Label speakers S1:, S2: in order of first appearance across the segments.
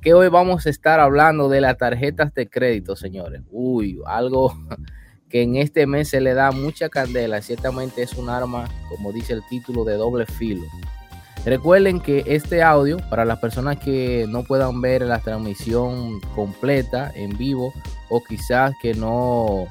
S1: que hoy vamos a estar hablando de las tarjetas de crédito, señores. Uy, algo que en este mes se le da mucha candela. Ciertamente es un arma, como dice el título, de doble filo. Recuerden que este audio, para las personas que no puedan ver la transmisión completa en vivo o quizás que no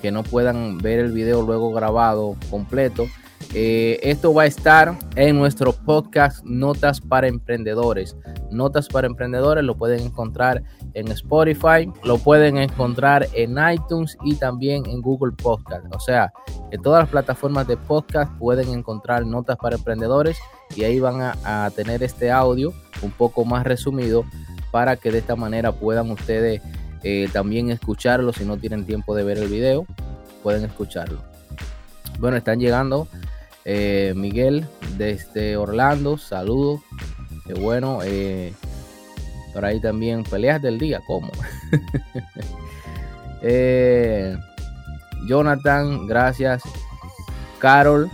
S1: que no puedan ver el video luego grabado completo, eh, esto va a estar en nuestro podcast Notas para Emprendedores. Notas para Emprendedores lo pueden encontrar en Spotify, lo pueden encontrar en iTunes y también en Google Podcast. O sea, en todas las plataformas de podcast pueden encontrar Notas para Emprendedores y ahí van a, tener este audio un poco más resumido para que de esta manera puedan ustedes eh, también escucharlo si no tienen tiempo de ver el video, pueden escucharlo. Bueno, están llegando eh, Miguel desde Orlando, saludos. Qué bueno. Eh, por ahí también peleas del día, ¿cómo? Eh, Jonathan, gracias. Carol,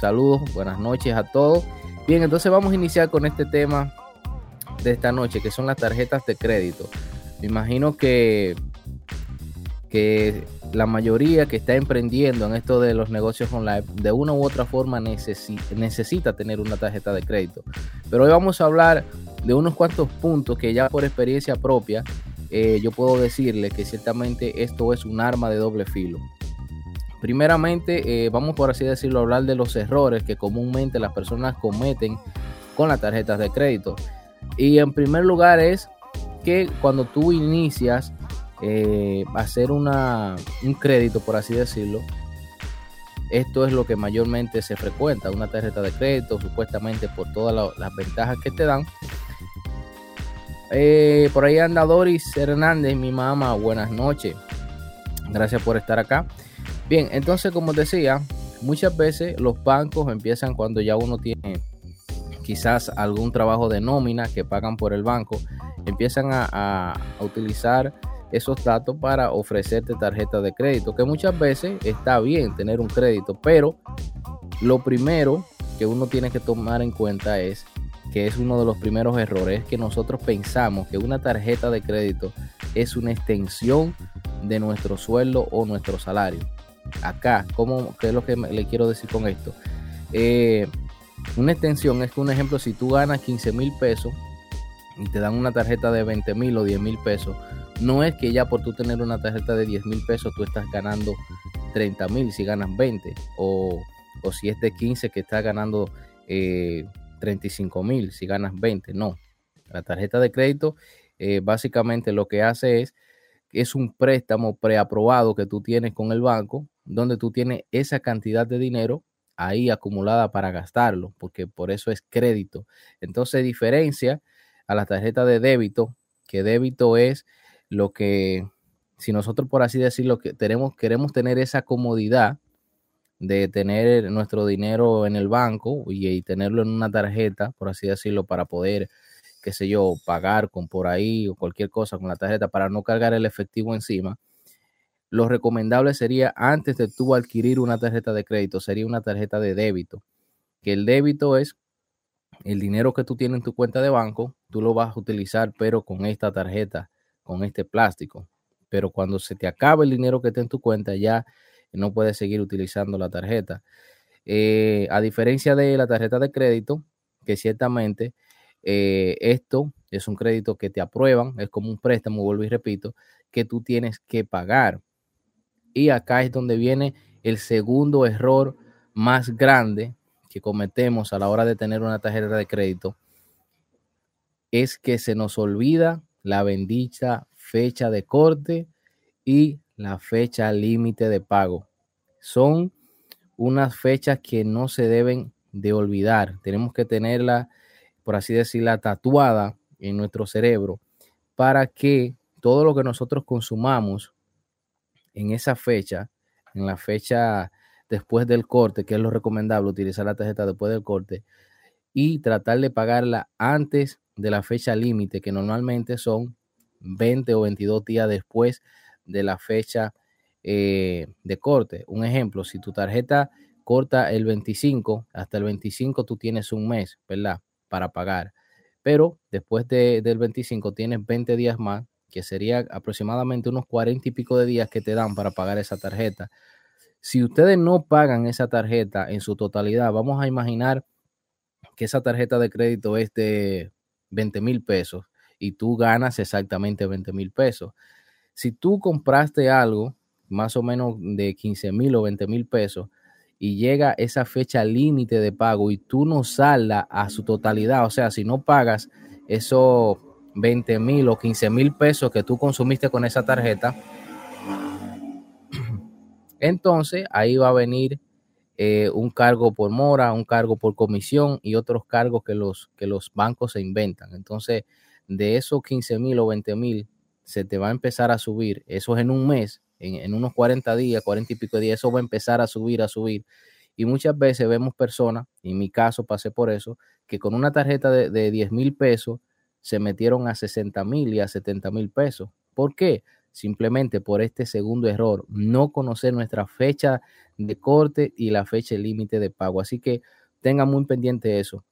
S1: saludos, buenas noches a todos. Bien, entonces vamos a iniciar con este tema de esta noche, que son las tarjetas de crédito. Me imagino que, que la mayoría que está emprendiendo en esto de los negocios online, de una u otra forma necesita tener una tarjeta de crédito. Pero hoy vamos a hablar de unos cuantos puntos que ya por experiencia propia eh, yo puedo decirle que ciertamente esto es un arma de doble filo. Primeramente, eh, vamos por así decirlo, a hablar de los errores que comúnmente las personas cometen con las tarjetas de crédito. Y en primer lugar es que cuando tú inicias eh, hacer una, un crédito, por así decirlo, esto es lo que mayormente se frecuenta, una tarjeta de crédito, supuestamente por todas las ventajas que te dan. Eh, por ahí anda Doris Hernández, mi mamá, buenas noches. Gracias por estar acá. Bien, entonces como decía, muchas veces los bancos empiezan cuando ya uno tiene quizás algún trabajo de nómina que pagan por el banco, empiezan a, a utilizar esos datos para ofrecerte tarjeta de crédito, que muchas veces está bien tener un crédito, pero lo primero que uno tiene que tomar en cuenta es que es uno de los primeros errores, que nosotros pensamos que una tarjeta de crédito es una extensión de nuestro sueldo o nuestro salario. Acá, ¿cómo, ¿qué es lo que le quiero decir con esto? Eh, una extensión es que un ejemplo, si tú ganas 15 mil pesos y te dan una tarjeta de 20 mil o 10 mil pesos, no es que ya por tú tener una tarjeta de 10 mil pesos tú estás ganando 30 mil si ganas 20 o, si es de 15 que estás ganando 35 eh, mil si ganas 20. No, la tarjeta de crédito eh, básicamente lo que hace es es un préstamo preaprobado que tú tienes con el banco donde tú tienes esa cantidad de dinero ahí acumulada para gastarlo, porque por eso es crédito. Entonces diferencia a la tarjeta de débito, que débito es lo que, si nosotros por así decirlo, que tenemos, queremos tener esa comodidad de tener nuestro dinero en el banco y, tenerlo en una tarjeta, por así decirlo, para poder, qué sé yo, pagar con por ahí o cualquier cosa con la tarjeta para no cargar el efectivo encima. Lo recomendable sería antes de tú adquirir una tarjeta de crédito, sería una tarjeta de débito, que el débito es el dinero que tú tienes en tu cuenta de banco, tú lo vas a utilizar, pero con esta tarjeta con este plástico. Pero cuando se te acabe el dinero que está en tu cuenta, ya no puedes seguir utilizando la tarjeta. Eh, a diferencia de la tarjeta de crédito, que ciertamente eh, esto es un crédito que te aprueban, es como un préstamo, vuelvo y repito, que tú tienes que pagar. Y acá es donde viene el segundo error más grande que cometemos a la hora de tener una tarjeta de crédito, es que se nos olvida la bendita fecha de corte y la fecha límite de pago. Son unas fechas que no se deben de olvidar. Tenemos que tenerla, por así decirla, tatuada en nuestro cerebro para que todo lo que nosotros consumamos en esa fecha, en la fecha después del corte, que es lo recomendable utilizar la tarjeta después del corte, y tratar de pagarla antes de la fecha límite, que normalmente son 20 o 22 días después de la fecha eh, de corte. Un ejemplo, si tu tarjeta corta el 25, hasta el 25 tú tienes un mes, ¿verdad? Para pagar. pero después del 25 tienes 20 días más, que sería aproximadamente unos 40 y pico de días que te dan para pagar esa tarjeta. Si ustedes no pagan esa tarjeta en su totalidad, vamos a imaginar que esa tarjeta de crédito es de 20 mil pesos y tú ganas exactamente 20 mil pesos. Si tú compraste algo más o menos de 15 mil o 20 mil pesos y llega esa fecha límite de pago y tú no salda a su totalidad, o sea, si no pagas esos 20 mil o 15 mil pesos que tú consumiste con esa tarjeta, entonces ahí va a venir eh, un cargo por mora, un cargo por comisión y otros cargos que los, que los bancos se inventan. Entonces, de esos 15 mil o 20 mil, se te va a empezar a subir, eso es en un mes, en, unos 40 días, 40 y pico días, eso va a empezar a subir, a subir. Y muchas veces vemos personas, en mi caso pasé por eso, que con una tarjeta de, de 10 mil pesos se metieron a 60 mil y a 70 mil pesos. ¿Por qué? Simplemente por este segundo error, no conocer nuestra fecha de corte y la fecha límite de pago. Así que tengan muy pendiente eso.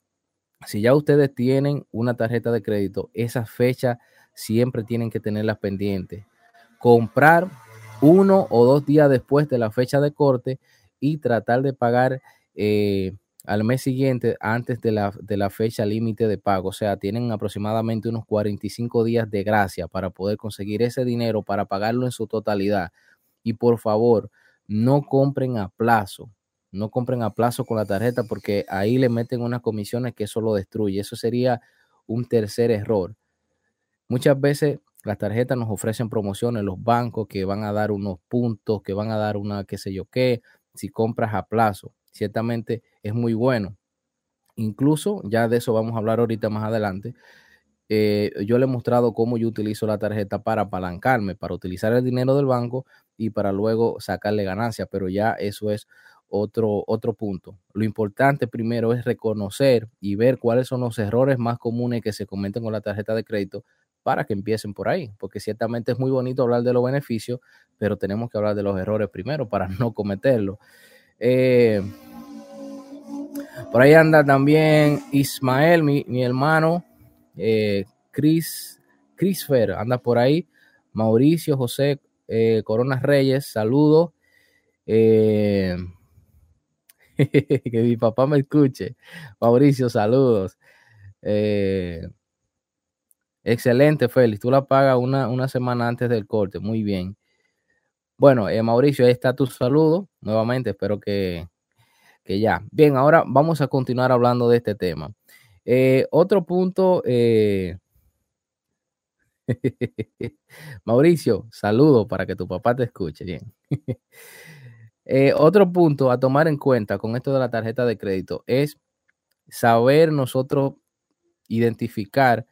S1: Si ya ustedes tienen una tarjeta de crédito, esa fecha siempre tienen que tenerlas pendientes. Comprar uno o dos días después de la fecha de corte y tratar de pagar eh, al mes siguiente antes de la, de la fecha límite de pago. O sea, tienen aproximadamente unos 45 días de gracia para poder conseguir ese dinero para pagarlo en su totalidad. Y por favor, no compren a plazo. No compren a plazo con la tarjeta porque ahí le meten unas comisiones que eso lo destruye. Eso sería un tercer error. Muchas veces las tarjetas nos ofrecen promociones, los bancos que van a dar unos puntos, que van a dar una qué sé yo qué, si compras a plazo. Ciertamente es muy bueno. Incluso, ya de eso vamos a hablar ahorita más adelante, eh, yo le he mostrado cómo yo utilizo la tarjeta para apalancarme, para utilizar el dinero del banco y para luego sacarle ganancia, pero ya eso es otro, otro punto. Lo importante primero es reconocer y ver cuáles son los errores más comunes que se cometen con la tarjeta de crédito para que empiecen por ahí, porque ciertamente es muy bonito hablar de los beneficios, pero tenemos que hablar de los errores primero para no cometerlos. Eh, por ahí anda también Ismael, mi, hermano, eh, Chris, Fer, anda por ahí, Mauricio José eh, Corona Reyes, saludos. que mi papá me escuche. Mauricio, saludos. Excelente, Félix. Tú la pagas una, semana antes del corte. Muy bien. Bueno, eh, Mauricio, ahí está tu saludo. Nuevamente, espero que, ya. Bien, ahora vamos a continuar hablando de este tema. Eh, otro punto. Eh, Mauricio, saludo para que tu papá te escuche. Bien. otro punto a tomar en cuenta con esto de la tarjeta de crédito es saber nosotros identificar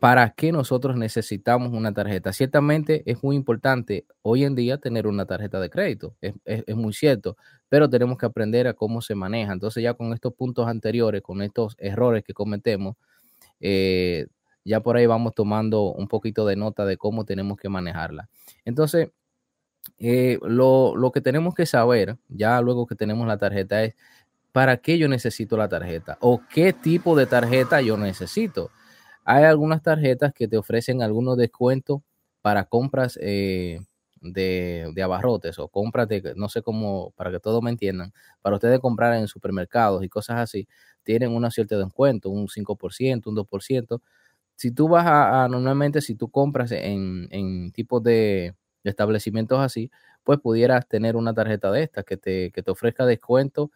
S1: ¿Para qué nosotros necesitamos una tarjeta? Ciertamente es muy importante hoy en día tener una tarjeta de crédito, es, muy cierto, pero tenemos que aprender a cómo se maneja. Entonces ya con estos puntos anteriores, con estos errores que cometemos, eh, ya por ahí vamos tomando un poquito de nota de cómo tenemos que manejarla. Entonces, eh, lo, lo que tenemos que saber, ya luego que tenemos la tarjeta, es para qué yo necesito la tarjeta o qué tipo de tarjeta yo necesito. Hay algunas tarjetas que te ofrecen algunos descuentos para compras eh, de, abarrotes o compras de, no sé cómo, para que todos me entiendan, para ustedes comprar en supermercados y cosas así, tienen una cierta descuento, un 5%, un 2%. Si tú vas a, normalmente, si tú compras en, en tipos de, establecimientos así, pues pudieras tener una tarjeta de estas que te, que te ofrezca descuento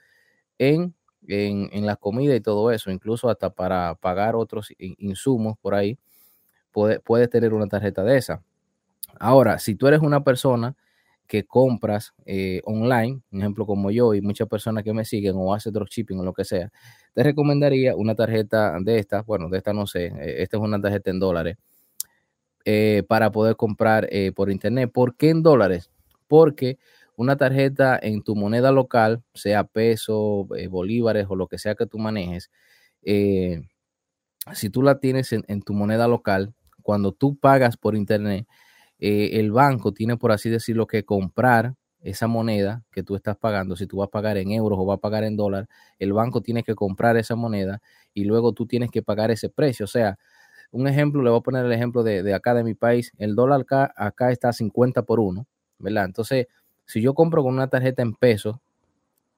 S1: en en, la comida y todo eso, incluso hasta para pagar otros insumos por ahí, puedes tener una tarjeta de esa. Ahora, si tú eres una persona que compras eh, online, un ejemplo como yo y muchas personas que me siguen o hace dropshipping o lo que sea, te recomendaría una tarjeta de esta, bueno, de esta no sé, eh, esta es una tarjeta en dólares, eh, para poder comprar por internet. ¿Por qué en dólares? Porque una tarjeta en tu moneda local, sea peso, eh, bolívares o lo que sea que tú manejes, eh, si tú la tienes en, tu moneda local, cuando tú pagas por internet, eh, el banco tiene, por así decirlo, que comprar esa moneda que tú estás pagando, si tú vas a pagar en euros o vas a pagar en dólar, el banco tiene que comprar esa moneda y luego tú tienes que pagar ese precio. O sea, un ejemplo, le voy a poner el ejemplo de, acá de mi país, el dólar acá, está a 50 por 1, ¿verdad? Entonces, si yo compro con una tarjeta en pesos,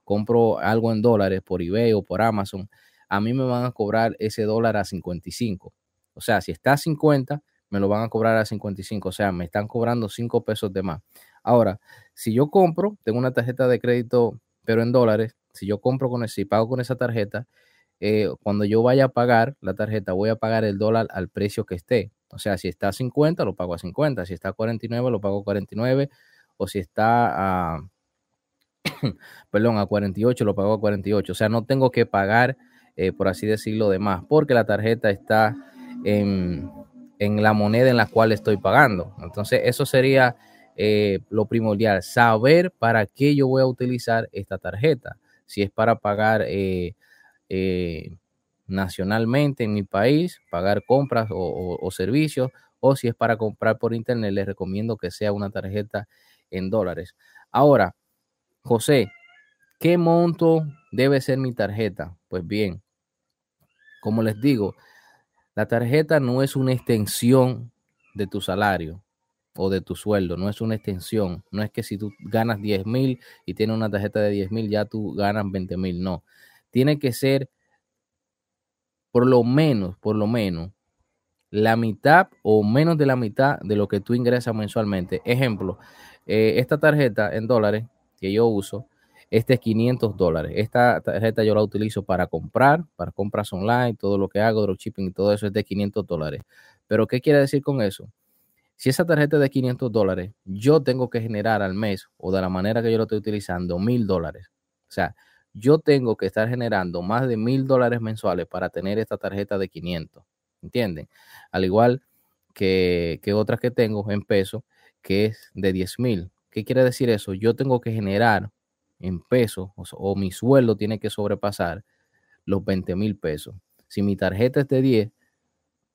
S1: compro algo en dólares por eBay o por Amazon, a mí me van a cobrar ese dólar a 55. O sea, si está a 50, me lo van a cobrar a 55. O sea, me están cobrando 5 pesos de más. Ahora, si yo compro, tengo una tarjeta de crédito, pero en dólares, si yo compro con si pago con esa tarjeta, eh, cuando yo vaya a pagar la tarjeta, voy a pagar el dólar al precio que esté. O sea, si está a 50, lo pago a 50. Si está a 49, lo pago a 49. O si está a, perdón, a 48, lo pago a 48. O sea, no tengo que pagar, eh, por así decirlo, de más, porque la tarjeta está en, la moneda en la cual estoy pagando. Entonces, eso sería eh, lo primordial, saber para qué yo voy a utilizar esta tarjeta. Si es para pagar eh, nacionalmente en mi país, pagar compras o, servicios, o si es para comprar por internet, les recomiendo que sea una tarjeta en dólares. Ahora, José, ¿qué monto debe ser mi tarjeta? Pues bien, como les digo, la tarjeta no es una extensión de tu salario o de tu sueldo, no es una extensión. No es que si tú ganas 10 mil y tienes una tarjeta de 10 mil, ya tú ganas 20 mil. No, tiene que ser por lo menos, por lo menos, la mitad o menos de la mitad de lo que tú ingresas mensualmente. Ejemplo, eh, esta tarjeta en dólares que yo uso, este es 500 dólares. Esta tarjeta yo la utilizo para comprar, para compras online, todo lo que hago, dropshipping y todo eso es de 500 dólares. Pero, ¿qué quiere decir con eso? Si esa tarjeta es de 500 dólares, yo tengo que generar al mes o de la manera que yo lo estoy utilizando, mil dólares. O sea, yo tengo que estar generando más de mil dólares mensuales para tener esta tarjeta de 500. ¿Entienden? Al igual que, que otras que tengo en peso, que es de 10 mil. ¿Qué quiere decir eso? Yo tengo que generar en pesos o, mi sueldo tiene que sobrepasar los 20 mil pesos. Si mi tarjeta es de 10,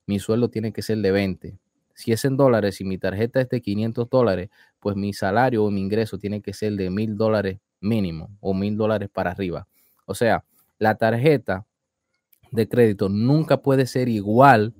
S1: mi sueldo tiene que ser de 20. Si es en dólares, si mi tarjeta es de 500 dólares, pues mi salario o mi ingreso tiene que ser de mil dólares mínimo o mil dólares para arriba. O sea, la tarjeta de crédito nunca puede ser igual,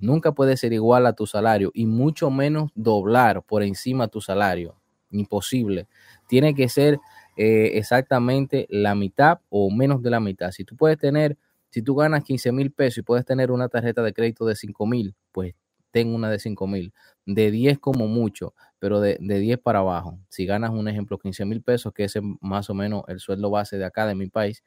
S1: nunca puede ser igual a tu salario y mucho menos doblar por encima tu salario. Imposible. Tiene que ser eh, exactamente la mitad o menos de la mitad. Si tú puedes tener, si tú ganas 15 mil pesos y puedes tener una tarjeta de crédito de 5 mil, pues ten una de 5 mil. De 10 como mucho, pero de, 10 para abajo. Si ganas un ejemplo 15 mil pesos, que es más o menos el sueldo base de acá, de mi país,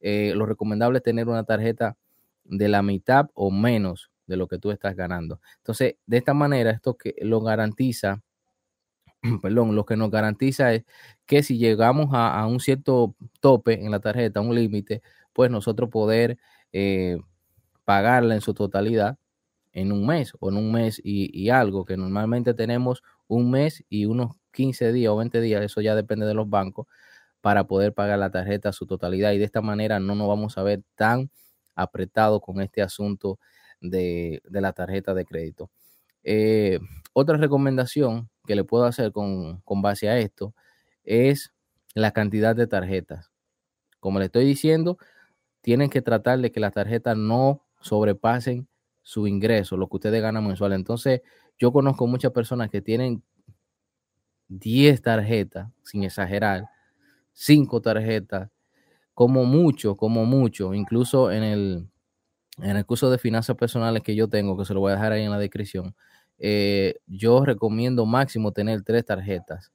S1: eh, lo recomendable es tener una tarjeta de la mitad o menos de lo que tú estás ganando. Entonces, de esta manera, esto que lo garantiza perdón, lo que nos garantiza es que si llegamos a, un cierto tope en la tarjeta, un límite, pues nosotros poder eh, pagarla en su totalidad en un mes o en un mes y, algo, que normalmente tenemos un mes y unos 15 días o 20 días, eso ya depende de los bancos, para poder pagar la tarjeta a su totalidad y de esta manera no nos vamos a ver tan apretados con este asunto de, la tarjeta de crédito. Eh, otra recomendación que le puedo hacer con, base a esto es la cantidad de tarjetas. Como le estoy diciendo, tienen que tratar de que las tarjetas no sobrepasen su ingreso, lo que ustedes ganan mensual. Entonces, yo conozco muchas personas que tienen 10 tarjetas, sin exagerar, 5 tarjetas, como mucho, como mucho, incluso en el, en el curso de finanzas personales que yo tengo, que se lo voy a dejar ahí en la descripción, eh, yo recomiendo máximo tener tres tarjetas.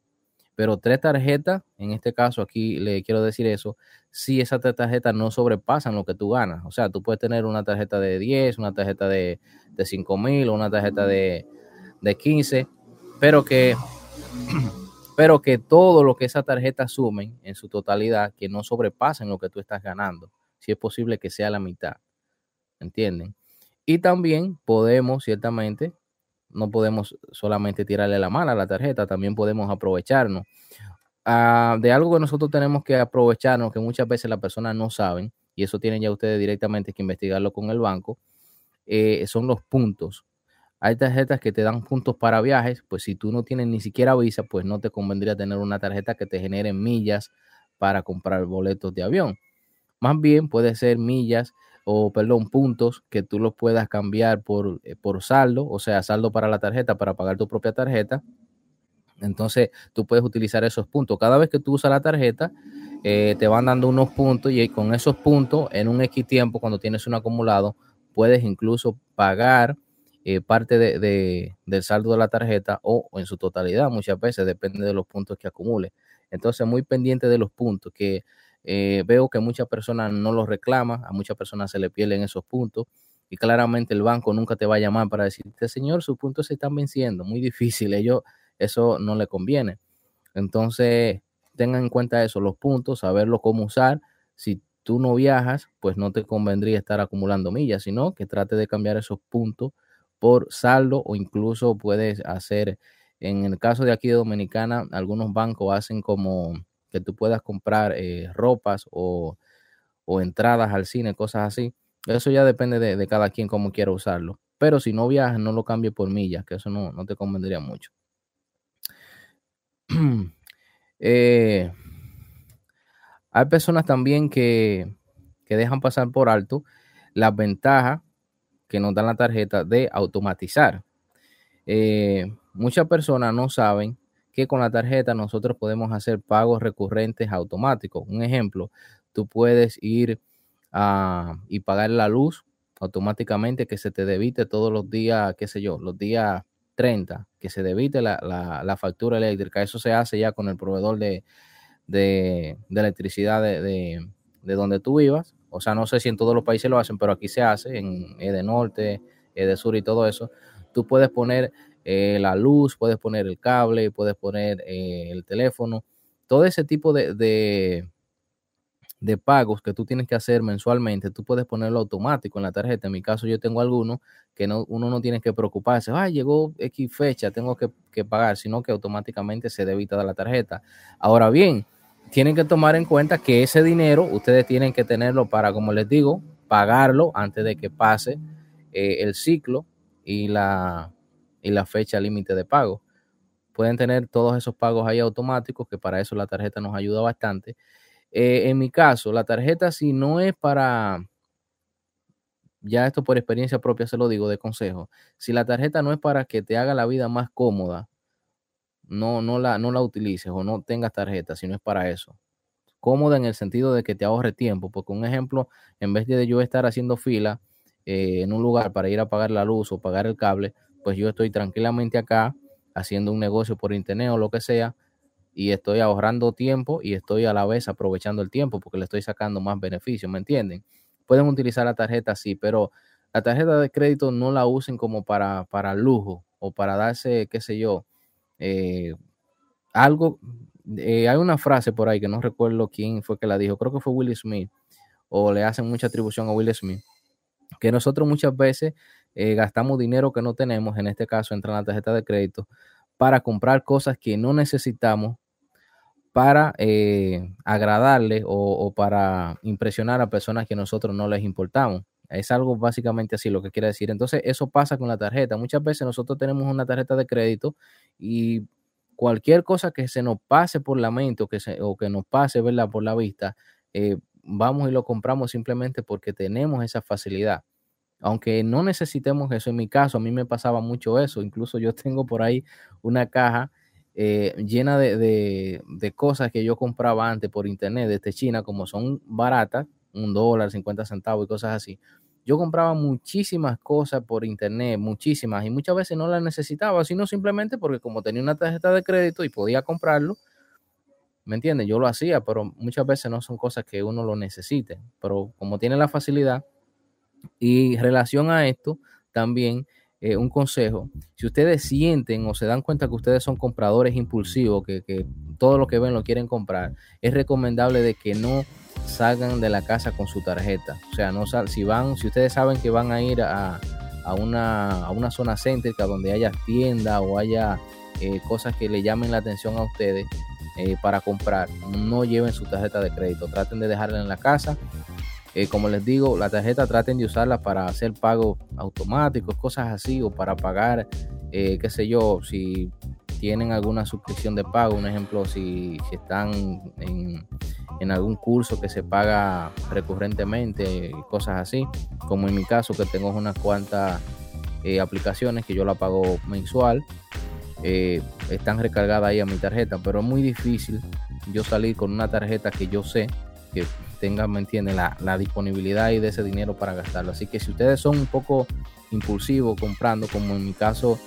S1: Pero tres tarjetas, en este caso aquí le quiero decir eso, si esas tres tarjetas no sobrepasan lo que tú ganas. O sea, tú puedes tener una tarjeta de 10, una tarjeta de, de 5 mil una tarjeta de, de 15, pero que, pero que todo lo que esa tarjeta sumen en su totalidad, que no sobrepasen lo que tú estás ganando. Si es posible que sea la mitad. ¿Entienden? Y también podemos, ciertamente, no podemos solamente tirarle la mala a la tarjeta, también podemos aprovecharnos ah, de algo que nosotros tenemos que aprovecharnos, que muchas veces las personas no saben, y eso tienen ya ustedes directamente que investigarlo con el banco, eh, son los puntos. Hay tarjetas que te dan puntos para viajes, pues si tú no tienes ni siquiera visa, pues no te convendría tener una tarjeta que te genere millas para comprar boletos de avión. Más bien puede ser millas o, perdón, puntos que tú los puedas cambiar por, eh, por saldo, o sea, saldo para la tarjeta, para pagar tu propia tarjeta. Entonces, tú puedes utilizar esos puntos. Cada vez que tú usas la tarjeta, eh, te van dando unos puntos y con esos puntos, en un X tiempo, cuando tienes un acumulado, puedes incluso pagar eh, parte de, del saldo de la tarjeta o, en su totalidad, muchas veces depende de los puntos que acumule. Entonces, muy pendiente de los puntos, que eh, veo que muchas personas no los reclaman, a muchas personas se le pierden esos puntos y claramente el banco nunca te va a llamar para decirte, señor, sus puntos se están venciendo, muy difícil, ellos eso no le conviene. Entonces, tengan en cuenta eso, los puntos, saberlo cómo usar. Si tú no viajas, pues no te convendría estar acumulando millas, sino que trate de cambiar esos puntos por saldo o incluso puedes hacer, en el caso de aquí de Dominicana, algunos bancos hacen como que tú puedas comprar eh, ropas o, entradas al cine, cosas así. Eso ya depende de, cada quien cómo quiera usarlo. Pero si no viajas, no lo cambie por millas, que eso no, no te convendría mucho. Eh, hay personas también que, dejan pasar por alto las ventajas que nos dan la tarjeta de automatizar. Eh, muchas personas no saben que con la tarjeta nosotros podemos hacer pagos recurrentes automáticos. Un ejemplo, tú puedes ir a, y pagar la luz automáticamente que se te debite todos los días, qué sé yo, los días 30, que se debite la, factura eléctrica. Eso se hace ya con el proveedor de, electricidad de, donde tú vivas. O sea, no sé si en todos los países lo hacen, pero aquí se hace, en de Norte, de Sur y todo eso. Tú puedes poner eh, la luz, puedes poner el cable, puedes poner eh, el teléfono. Todo ese tipo de, de pagos que tú tienes que hacer mensualmente, tú puedes ponerlo automático en la tarjeta. En mi caso, yo tengo algunos que no, uno no tiene que preocuparse, ah, llegó X fecha, tengo que, pagar, sino que automáticamente se debita de la tarjeta. Ahora bien, tienen que tomar en cuenta que ese dinero ustedes tienen que tenerlo para, como les digo, pagarlo antes de que pase eh, el ciclo y la, y la fecha límite de pago. Pueden tener todos esos pagos ahí automáticos, que para eso la tarjeta nos ayuda bastante. Eh, en mi caso, la tarjeta si no es para, ya esto por experiencia propia se lo digo de consejo, si la tarjeta no es para que te haga la vida más cómoda, no, no, la, no la utilices o no tengas tarjeta, si no es para eso. Cómoda en el sentido de que te ahorre tiempo, porque un ejemplo, en vez de yo estar haciendo fila eh, en un lugar para ir a pagar la luz o pagar el cable, pues yo estoy tranquilamente acá haciendo un negocio por internet o lo que sea, y estoy ahorrando tiempo y estoy a la vez aprovechando el tiempo porque le estoy sacando más beneficios, ¿me entienden? Pueden utilizar la tarjeta, sí, pero la tarjeta de crédito no la usen como para, para lujo o para darse, qué sé yo, eh, algo. Eh, hay una frase por ahí que no recuerdo quién fue que la dijo, creo que fue Will Smith, o le hacen mucha atribución a Will Smith, que nosotros muchas veces eh, gastamos dinero que no tenemos, en este caso entra en la tarjeta de crédito, para comprar cosas que no necesitamos para eh, agradarle o, para impresionar a personas que nosotros no les importamos. Es algo básicamente así lo que quiere decir. Entonces, eso pasa con la tarjeta. Muchas veces nosotros tenemos una tarjeta de crédito y cualquier cosa que se nos pase por la mente o que, se, o que nos pase ¿verdad? por la vista, eh, vamos y lo compramos simplemente porque tenemos esa facilidad. Aunque no necesitemos eso, en mi caso a mí me pasaba mucho eso. Incluso yo tengo por ahí una caja eh, llena de, cosas que yo compraba antes por internet desde China, como son baratas, un dólar, 50 centavos y cosas así. Yo compraba muchísimas cosas por internet, muchísimas, y muchas veces no las necesitaba, sino simplemente porque como tenía una tarjeta de crédito y podía comprarlo, ¿me entiendes? Yo lo hacía, pero muchas veces no son cosas que uno lo necesite. Pero como tiene la facilidad, y relación a esto, también eh, un consejo, si ustedes sienten o se dan cuenta que ustedes son compradores impulsivos, que, todo lo que ven lo quieren comprar, es recomendable de que no salgan de la casa con su tarjeta. O sea, no sal, si van, si ustedes saben que van a ir a, una, a una zona céntrica donde haya tienda o haya eh, cosas que le llamen la atención a ustedes eh, para comprar, no lleven su tarjeta de crédito. Traten de dejarla en la casa Eh, como les digo, la tarjeta traten de usarla para hacer pagos automáticos, cosas así, o para pagar, eh, qué sé yo, si tienen alguna suscripción de pago, un ejemplo, si, están en, algún curso que se paga recurrentemente, cosas así, como en mi caso que tengo unas cuantas eh, aplicaciones que yo la pago mensual, están recargadas ahí a mi tarjeta, pero es muy difícil yo salir con una tarjeta que yo sé que tenga, ¿me entienden? La, la, disponibilidad y de ese dinero para gastarlo. Así que si ustedes son un poco impulsivos comprando, como en mi caso,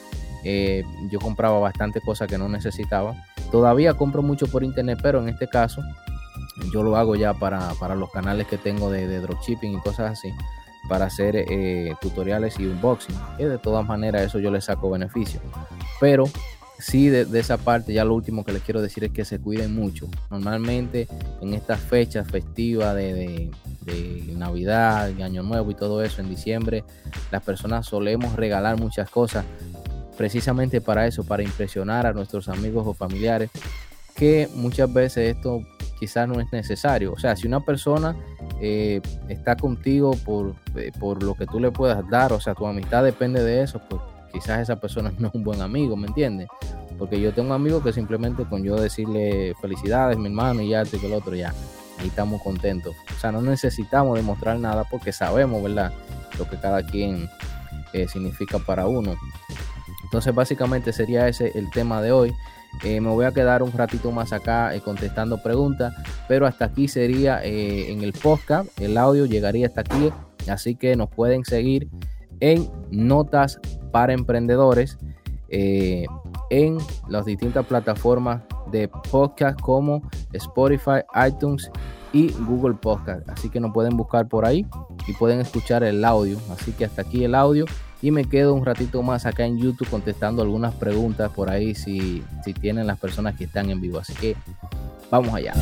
S1: eh, yo compraba bastante cosas que no necesitaba. Todavía compro mucho por internet, pero en este caso yo lo hago ya para, los canales que tengo de, dropshipping y cosas así, para hacer eh, tutoriales y unboxing. De todas maneras eso yo le saco beneficio. Pero sí, de, esa parte, ya lo último que les quiero decir es que se cuiden mucho. Normalmente en estas fechas festivas de, Navidad y Año Nuevo y todo eso, en diciembre, las personas solemos regalar muchas cosas precisamente para eso, para impresionar a nuestros amigos o familiares, que muchas veces esto quizás no es necesario. O sea, si una persona eh, está contigo por, eh, por lo que tú le puedas dar, o sea, tu amistad depende de eso, pues quizás esa persona no es un buen amigo, ¿me entiendes? Porque yo tengo amigos que simplemente con yo decirle felicidades, mi hermano, y ya, este que el otro, ya, ahí estamos contentos. O sea, no necesitamos demostrar nada porque sabemos, ¿verdad? Lo que cada quien eh, significa para uno. Entonces, básicamente sería ese el tema de hoy. Eh, me voy a quedar un ratito más acá eh, contestando preguntas, pero hasta aquí sería en el podcast. El audio llegaría hasta aquí, así que nos pueden seguir en Notas para Emprendedores en las distintas plataformas de podcast como Spotify, iTunes y Google Podcast. Así que nos pueden buscar por ahí y pueden escuchar el audio. Así que hasta aquí el audio y me quedo un ratito más acá en YouTube contestando algunas preguntas por ahí si, si tienen las personas que están en vivo. Así que vamos allá.